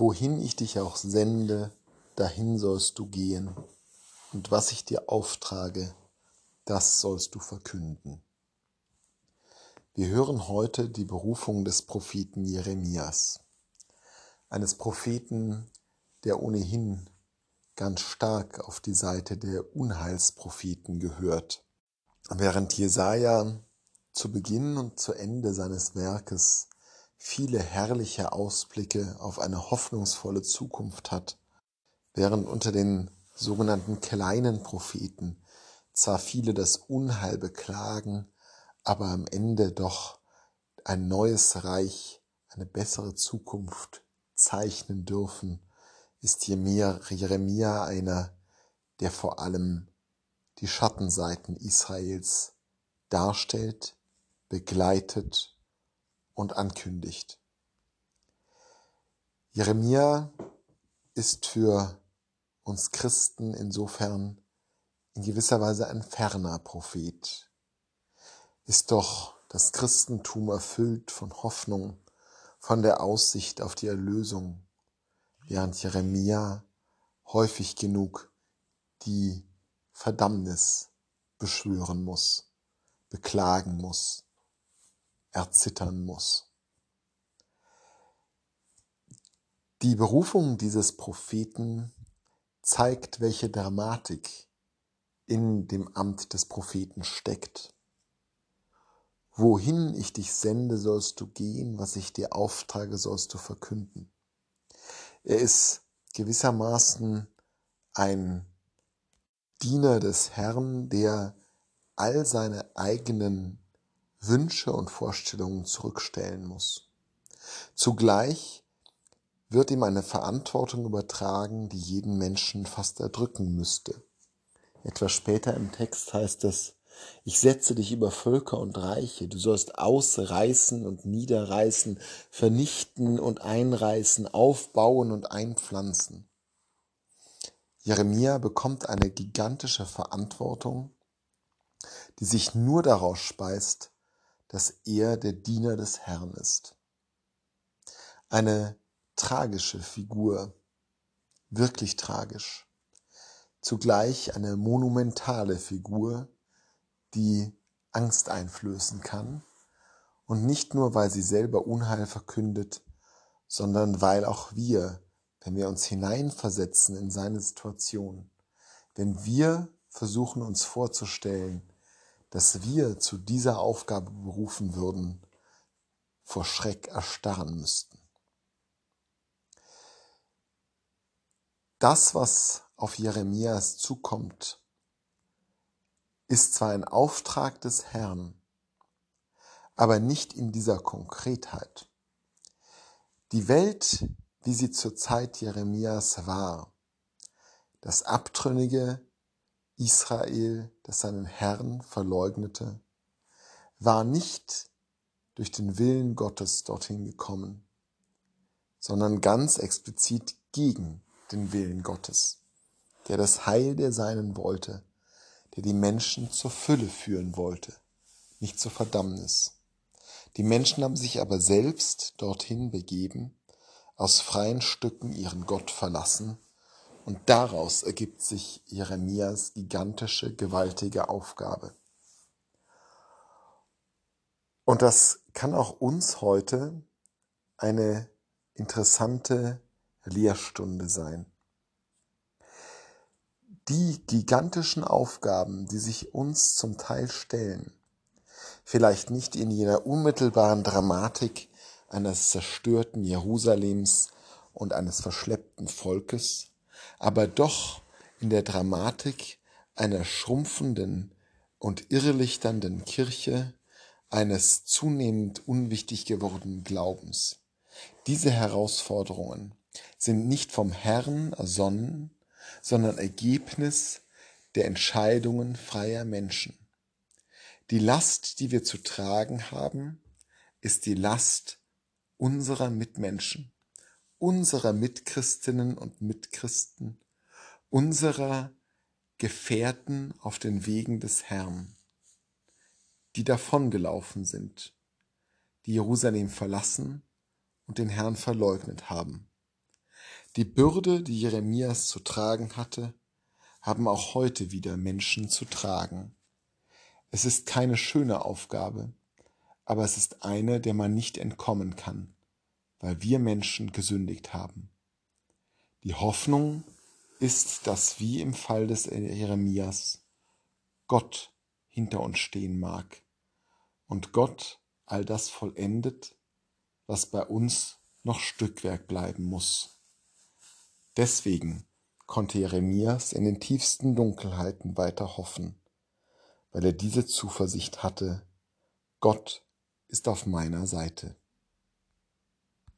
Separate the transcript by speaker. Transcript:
Speaker 1: Wohin ich dich auch sende, dahin sollst du gehen, und was ich dir auftrage, das sollst du verkünden. Wir hören heute die Berufung des Propheten Jeremias, eines Propheten, der ohnehin ganz stark auf die Seite der Unheilspropheten gehört. Während Jesaja zu Beginn und zu Ende seines Werkes viele herrliche Ausblicke auf eine hoffnungsvolle Zukunft hat, während unter den sogenannten kleinen Propheten zwar viele das Unheil beklagen, aber am Ende doch ein neues Reich, eine bessere Zukunft zeichnen dürfen, ist Jeremia einer, der vor allem die Schattenseiten Israels darstellt, begleitet und ankündigt. Jeremia ist für uns Christen insofern in gewisser Weise ein ferner Prophet. Ist doch das Christentum erfüllt von Hoffnung, von der Aussicht auf die Erlösung, während Jeremia häufig genug die Verdammnis beschwören muss, beklagen muss erzittern muss. Die Berufung dieses Propheten zeigt, welche Dramatik in dem Amt des Propheten steckt. Wohin ich dich sende, sollst du gehen, was ich dir auftrage, sollst du verkünden. Er ist gewissermaßen ein Diener des Herrn, der all seine eigenen Wünsche und Vorstellungen zurückstellen muss. Zugleich wird ihm eine Verantwortung übertragen, die jeden Menschen fast erdrücken müsste. Etwas später im Text heißt es, ich setze dich über Völker und Reiche, du sollst ausreißen und niederreißen, vernichten und einreißen, aufbauen und einpflanzen. Jeremia bekommt eine gigantische Verantwortung, die sich nur daraus speist, dass er der Diener des Herrn ist. Eine tragische Figur, wirklich tragisch. Zugleich eine monumentale Figur, die Angst einflößen kann. Und nicht nur, weil sie selber Unheil verkündet, sondern weil auch wir, wenn wir uns hineinversetzen in seine Situation, wenn wir versuchen uns vorzustellen, dass wir zu dieser Aufgabe berufen würden, vor Schreck erstarren müssten. Das, was auf Jeremias zukommt, ist zwar ein Auftrag des Herrn, aber nicht in dieser Konkretheit. Die Welt, wie sie zur Zeit Jeremias war, das abtrünnige, Israel, das seinen Herrn verleugnete, war nicht durch den Willen Gottes dorthin gekommen, sondern ganz explizit gegen den Willen Gottes, der das Heil der Seinen wollte, der die Menschen zur Fülle führen wollte, nicht zur Verdammnis. Die Menschen haben sich aber selbst dorthin begeben, aus freien Stücken ihren Gott verlassen und daraus ergibt sich Jeremias gigantische, gewaltige Aufgabe. Und das kann auch uns heute eine interessante Lehrstunde sein. Die gigantischen Aufgaben, die sich uns zum Teil stellen, vielleicht nicht in jener unmittelbaren Dramatik eines zerstörten Jerusalems und eines verschleppten Volkes, aber doch in der Dramatik einer schrumpfenden und irrlichternden Kirche, eines zunehmend unwichtig gewordenen Glaubens. Diese Herausforderungen sind nicht vom Herrn ersonnen, sondern Ergebnis der Entscheidungen freier Menschen. Die Last, die wir zu tragen haben, ist die Last unserer Mitmenschen unserer Mitchristinnen und Mitchristen, unserer Gefährten auf den Wegen des Herrn, die davongelaufen sind, die Jerusalem verlassen und den Herrn verleugnet haben. Die Bürde, die Jeremias zu tragen hatte, haben auch heute wieder Menschen zu tragen. Es ist keine schöne Aufgabe, aber es ist eine, der man nicht entkommen kann, weil wir Menschen gesündigt haben. Die Hoffnung ist, dass wie im Fall des Jeremias Gott hinter uns stehen mag und Gott all das vollendet, was bei uns noch Stückwerk bleiben muss. Deswegen konnte Jeremias in den tiefsten Dunkelheiten weiter hoffen, weil er diese Zuversicht hatte, Gott ist auf meiner Seite.